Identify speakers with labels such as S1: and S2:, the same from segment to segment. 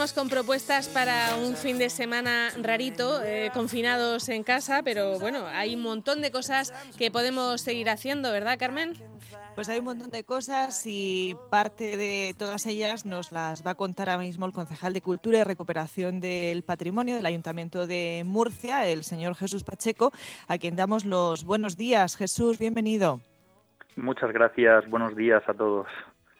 S1: seguimos con propuestas para un fin de semana rarito, eh, confinados en casa, pero bueno, hay un montón de cosas que podemos seguir haciendo, ¿verdad, Carmen?
S2: Pues hay un montón de cosas y parte de todas ellas nos las va a contar ahora mismo el concejal de Cultura y Recuperación del Patrimonio del Ayuntamiento de Murcia, el señor Jesús Pacheco, a quien damos los buenos días. Jesús, bienvenido.
S3: Muchas gracias, buenos días a todos.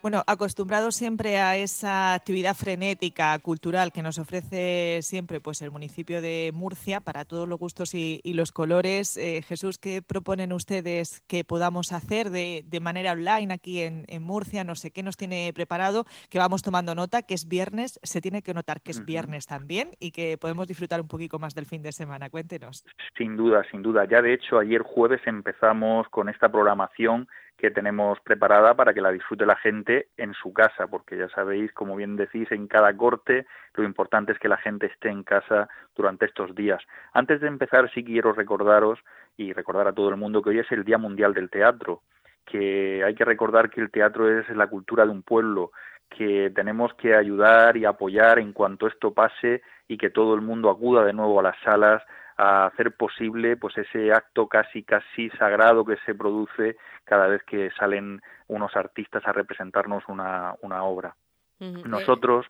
S2: Bueno, acostumbrado siempre a esa actividad frenética cultural que nos ofrece siempre pues el municipio de Murcia para todos los gustos y, los colores. Eh, Jesús, ¿qué proponen ustedes que podamos hacer de, manera online aquí en, Murcia? No sé qué nos tiene preparado, que vamos tomando nota, que es viernes, se tiene que notar que es viernes también y que podemos disfrutar un poquito más del fin de semana. Cuéntenos.
S3: Sin duda, sin duda. Ya de hecho ayer jueves empezamos con esta programación que tenemos preparada para que la disfrute la gente en su casa, porque ya sabéis, como bien decís, en cada corte lo importante es que la gente esté en casa durante estos días. Antes de empezar, sí quiero recordaros y recordar a todo el mundo que hoy es el Día Mundial del Teatro, que hay que recordar que el teatro es la cultura de un pueblo, que tenemos que ayudar y apoyar en cuanto esto pase y que todo el mundo acuda de nuevo a las salas a hacer posible pues ese acto casi casi sagrado que se produce cada vez que salen unos artistas a representarnos una, una obra. Nosotros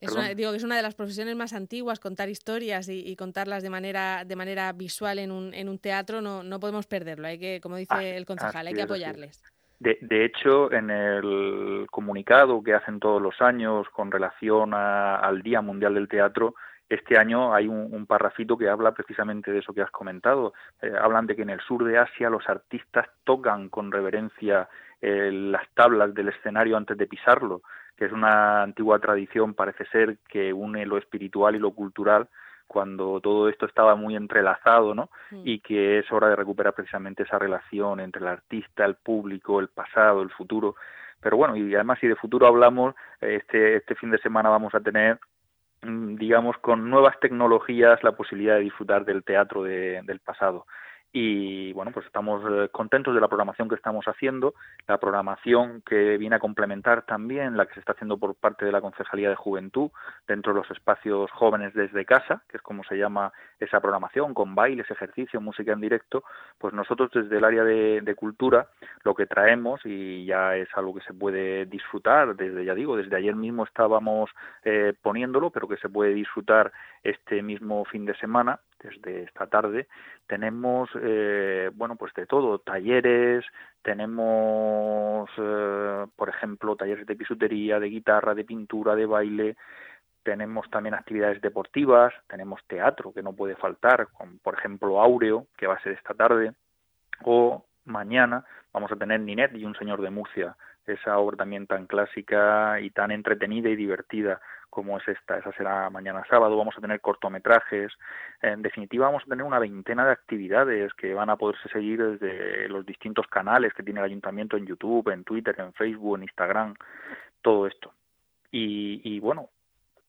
S1: es una, digo que es una de las profesiones más antiguas, contar historias y, contarlas de manera, de manera visual en un, en un teatro, no, no podemos perderlo. Hay que, como dice el concejal, hay que apoyarles.
S3: De, de, hecho, en el comunicado que hacen todos los años con relación al Día Mundial del Teatro, este año hay un, un, parrafito que habla precisamente de eso que has comentado. Eh, hablan de que en el sur de Asia los artistas tocan con reverencia eh, las tablas del escenario antes de pisarlo, que es una antigua tradición, parece ser, que une lo espiritual y lo cultural cuando todo esto estaba muy entrelazado, ¿no? Mm. Y que es hora de recuperar precisamente esa relación entre el artista, el público, el pasado, el futuro. Pero bueno, y además si de futuro hablamos, este, este fin de semana vamos a tener digamos, con nuevas tecnologías la posibilidad de disfrutar del teatro del pasado y bueno, pues estamos eh, contentos de la programación que estamos haciendo, la programación que viene a complementar también la que se está haciendo por parte de la Concejalía de Juventud dentro de los espacios jóvenes desde casa, que es como se llama esa programación, con bailes, ejercicio, música en directo, pues nosotros desde el área de, cultura lo que traemos y ya es algo que se puede disfrutar, desde ya digo, desde ayer mismo estábamos eh, poniéndolo, pero que se puede disfrutar este mismo fin de semana, desde esta tarde, tenemos, eh, bueno, pues de todo, talleres, tenemos, eh, por ejemplo, talleres de pisutería, de guitarra, de pintura, de baile, tenemos también actividades deportivas, tenemos teatro que no puede faltar, con, por ejemplo, Aureo, que va a ser esta tarde, o mañana vamos a tener Ninet y un señor de Murcia, esa obra también tan clásica y tan entretenida y divertida como es esta. Esa será mañana sábado. Vamos a tener cortometrajes. En definitiva, vamos a tener una veintena de actividades que van a poderse seguir desde los distintos canales que tiene el ayuntamiento en YouTube, en Twitter, en Facebook, en Instagram, todo esto. Y, y bueno,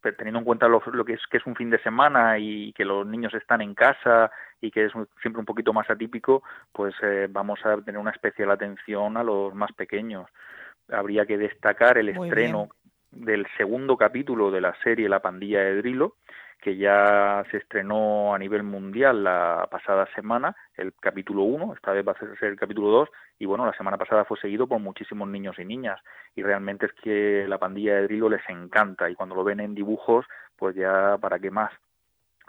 S3: teniendo en cuenta lo, que es que es un fin de semana y que los niños están en casa y que es siempre un poquito más atípico, pues eh, vamos a tener una especial atención a los más pequeños. Habría que destacar el estreno del segundo capítulo de la serie La pandilla de Drilo, que ya se estrenó a nivel mundial la pasada semana, el capítulo 1, esta vez va a ser el capítulo 2, y bueno, la semana pasada fue seguido por muchísimos niños y niñas, y realmente es que la pandilla de Drilo les encanta, y cuando lo ven en dibujos, pues ya para qué más.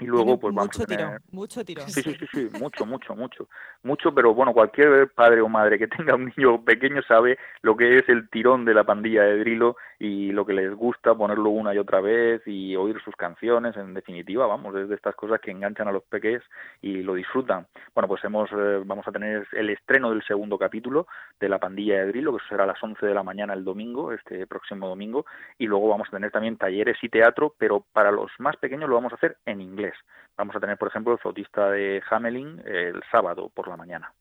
S3: Y luego, pues vamos
S2: mucho a tener... mucho tirón.
S3: Sí, sí, sí, sí, mucho, mucho, mucho. Mucho, pero bueno, cualquier padre o madre que tenga un niño pequeño sabe lo que es el tirón de la pandilla de Drilo y lo que les gusta ponerlo una y otra vez y oír sus canciones. En definitiva, vamos, es de estas cosas que enganchan a los peques y lo disfrutan. Bueno, pues hemos, eh, vamos a tener el estreno del segundo capítulo de la pandilla de Drilo, que será a las 11 de la mañana el domingo, este próximo domingo, y luego vamos a tener también talleres y teatro, pero para los más pequeños lo vamos a hacer en inglés. Vamos a tener, por ejemplo, el flautista de Hamelin el sábado por la mañana.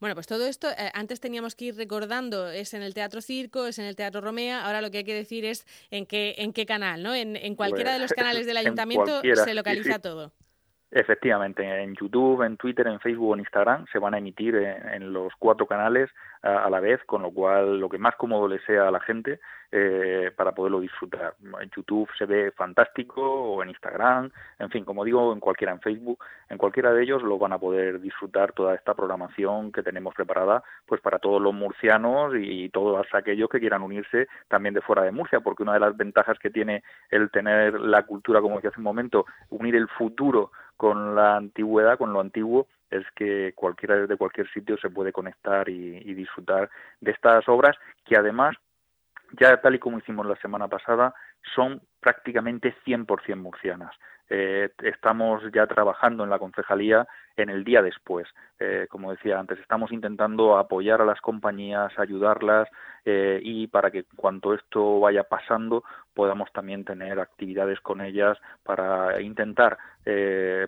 S1: Bueno, pues todo esto, eh, antes teníamos que ir recordando, es en el Teatro Circo, es en el Teatro Romea, ahora lo que hay que decir es en qué, en qué canal, ¿no? En, cualquiera de los canales del ayuntamiento se localiza todo.
S3: Efectivamente, en YouTube, en Twitter, en Facebook o en Instagram se van a emitir en, los cuatro canales a, la vez, con lo cual lo que más cómodo le sea a la gente eh, para poderlo disfrutar. En YouTube se ve fantástico o en Instagram, en fin, como digo, en cualquiera, en Facebook, en cualquiera de ellos lo van a poder disfrutar toda esta programación que tenemos preparada pues para todos los murcianos y todos aquellos que quieran unirse también de fuera de Murcia, porque una de las ventajas que tiene el tener la cultura, como decía hace un momento, unir el futuro con la antigüedad, con lo antiguo, es que cualquiera desde cualquier sitio se puede conectar y, y disfrutar de estas obras que además ya tal y como hicimos la semana pasada, son prácticamente 100% murcianas. Eh, estamos ya trabajando en la concejalía en el día después. Eh, como decía antes, estamos intentando apoyar a las compañías, ayudarlas eh, y para que cuanto esto vaya pasando podamos también tener actividades con ellas para intentar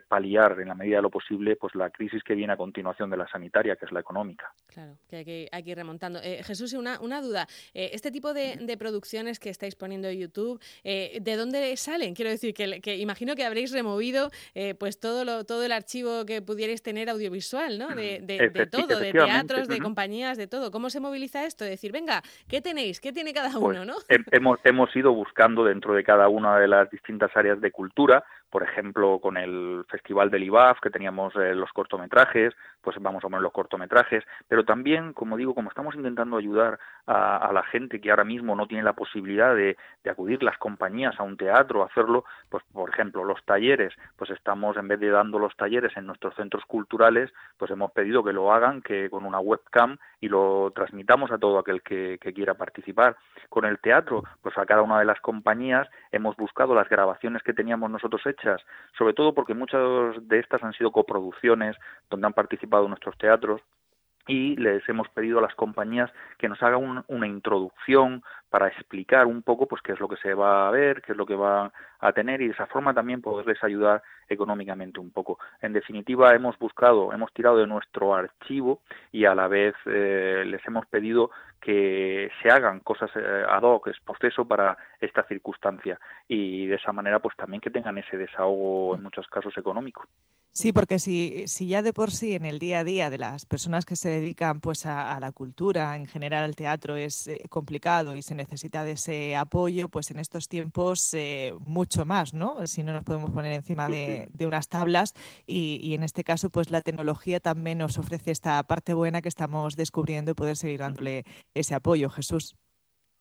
S3: paliar en la medida de lo posible pues la crisis que viene a continuación de la sanitaria, que es la económica.
S1: Claro, que hay que, hay ir remontando. Jesús, una, una duda. este tipo de, producciones que estáis poniendo en YouTube, ¿de dónde salen? Quiero decir que imagino que habréis removido pues todo, lo, todo el archivo que pudierais tener audiovisual, ¿no? De, de, todo, de teatros, de compañías, de todo. ¿Cómo se moviliza esto? Decir, venga, ¿qué tenéis? ¿Qué tiene cada pues uno, no?
S3: Hemos, hemos ido buscando dentro de cada una de las distintas áreas de cultura por ejemplo, con el Festival del IBAF, que teníamos eh, los cortometrajes, pues vamos a poner los cortometrajes, pero también, como digo, como estamos intentando ayudar a, la gente que ahora mismo no tiene la posibilidad de, acudir las compañías a un teatro, a hacerlo, pues por ejemplo, los talleres, pues estamos, en vez de dando los talleres en nuestros centros culturales, pues hemos pedido que lo hagan, que con una webcam y lo transmitamos a todo aquel que, que quiera participar. Con el teatro, pues a cada una de las compañías hemos buscado las grabaciones que teníamos nosotros hechas sobre todo porque muchas de estas han sido coproducciones donde han participado nuestros teatros y les hemos pedido a las compañías que nos hagan una introducción para explicar un poco pues qué es lo que se va a ver, qué es lo que va a tener y de esa forma también poderles ayudar económicamente un poco. En definitiva, hemos buscado, hemos tirado de nuestro archivo y a la vez eh, les hemos pedido que se hagan cosas eh, ad hoc, es proceso para esta circunstancia y de esa manera pues también que tengan ese desahogo en muchos casos económico.
S2: Sí, porque si, si ya de por sí en el día a día de las personas que se dedican pues a, la cultura, en general al teatro, es eh, complicado y se necesita de ese apoyo, pues en estos tiempos eh, mucho más, ¿no? Si no nos podemos poner encima de, unas tablas y, y, en este caso pues la tecnología también nos ofrece esta parte buena que estamos descubriendo y poder seguir dándole ese apoyo, Jesús.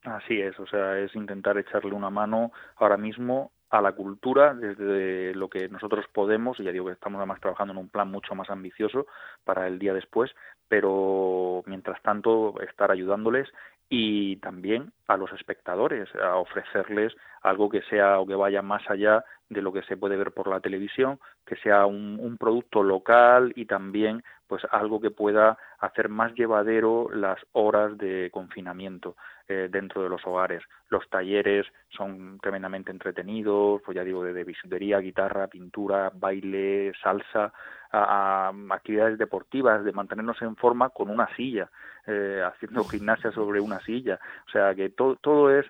S3: Así es, o sea, es intentar echarle una mano ahora mismo a la cultura desde lo que nosotros podemos, y ya digo que estamos además trabajando en un plan mucho más ambicioso para el día después, pero mientras tanto estar ayudándoles y también a los espectadores, a ofrecerles algo que sea o que vaya más allá de lo que se puede ver por la televisión, que sea un, un producto local y también pues algo que pueda hacer más llevadero las horas de confinamiento eh, dentro de los hogares. Los talleres son tremendamente entretenidos, pues ya digo, de, bisutería, guitarra, pintura, baile, salsa, a, actividades deportivas, de mantenernos en forma con una silla, eh, haciendo gimnasia sobre una silla. O sea que todo, todo es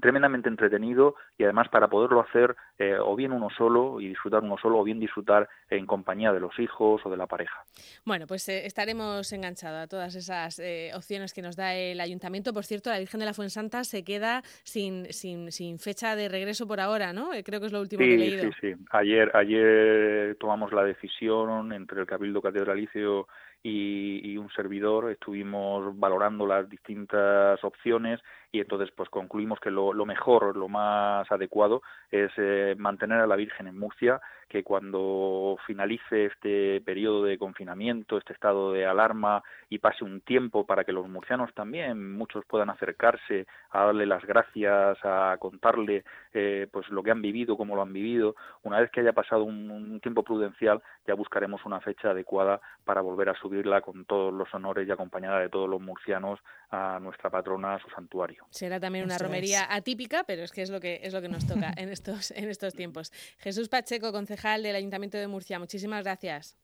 S3: tremendamente entretenido y además para poderlo hacer eh, o bien uno solo y disfrutar uno solo o bien disfrutar en compañía de los hijos o de la pareja.
S1: Bueno, pues eh, estaremos enganchados a todas esas eh, opciones que nos da el ayuntamiento. Por cierto, la Virgen de la Fuensanta se queda sin, sin, sin fecha de regreso por ahora, ¿no? creo que es lo último que he leído.
S3: Sí, sí. Ayer, ayer tomamos la decisión entre el Cabildo Catedralicio y, un servidor estuvimos valorando las distintas opciones y entonces pues concluimos que lo, mejor, lo más adecuado es eh, mantener a la Virgen en Murcia, que cuando finalice este periodo de confinamiento, este estado de alarma y pase un tiempo para que los murcianos también, muchos puedan acercarse a darle las gracias, a contarle eh, pues lo que han vivido, cómo lo han vivido, una vez que haya pasado un, un tiempo prudencial ya buscaremos una fecha adecuada para volver a subirla con todos los honores y acompañada de todos los murcianos a nuestra patrona, a su santuario.
S1: Será también una romería atípica, pero es que es lo que es lo que nos toca en estos en estos tiempos. Jesús Pacheco, concejal del Ayuntamiento de Murcia, muchísimas gracias.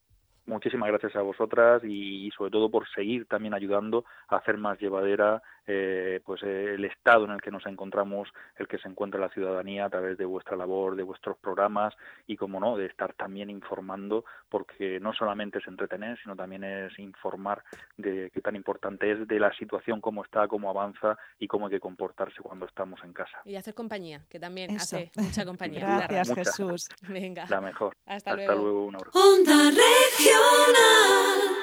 S3: muchísimas gracias a vosotras y, sobre todo por seguir también ayudando a hacer más llevadera eh, pues el estado en el que nos encontramos, el que se encuentra la ciudadanía a través de vuestra labor, de vuestros programas y, como no, de estar también informando, porque no solamente es entretener, sino también es informar de qué tan importante es de la situación, cómo está, cómo avanza y cómo hay que comportarse cuando estamos en casa.
S1: Y hacer compañía, que también hace mucha compañía.
S2: Gracias, Jesús.
S1: Venga.
S3: La mejor.
S1: Hasta,
S3: luego.
S1: luego
S3: un abrazo.
S4: Onda Regional.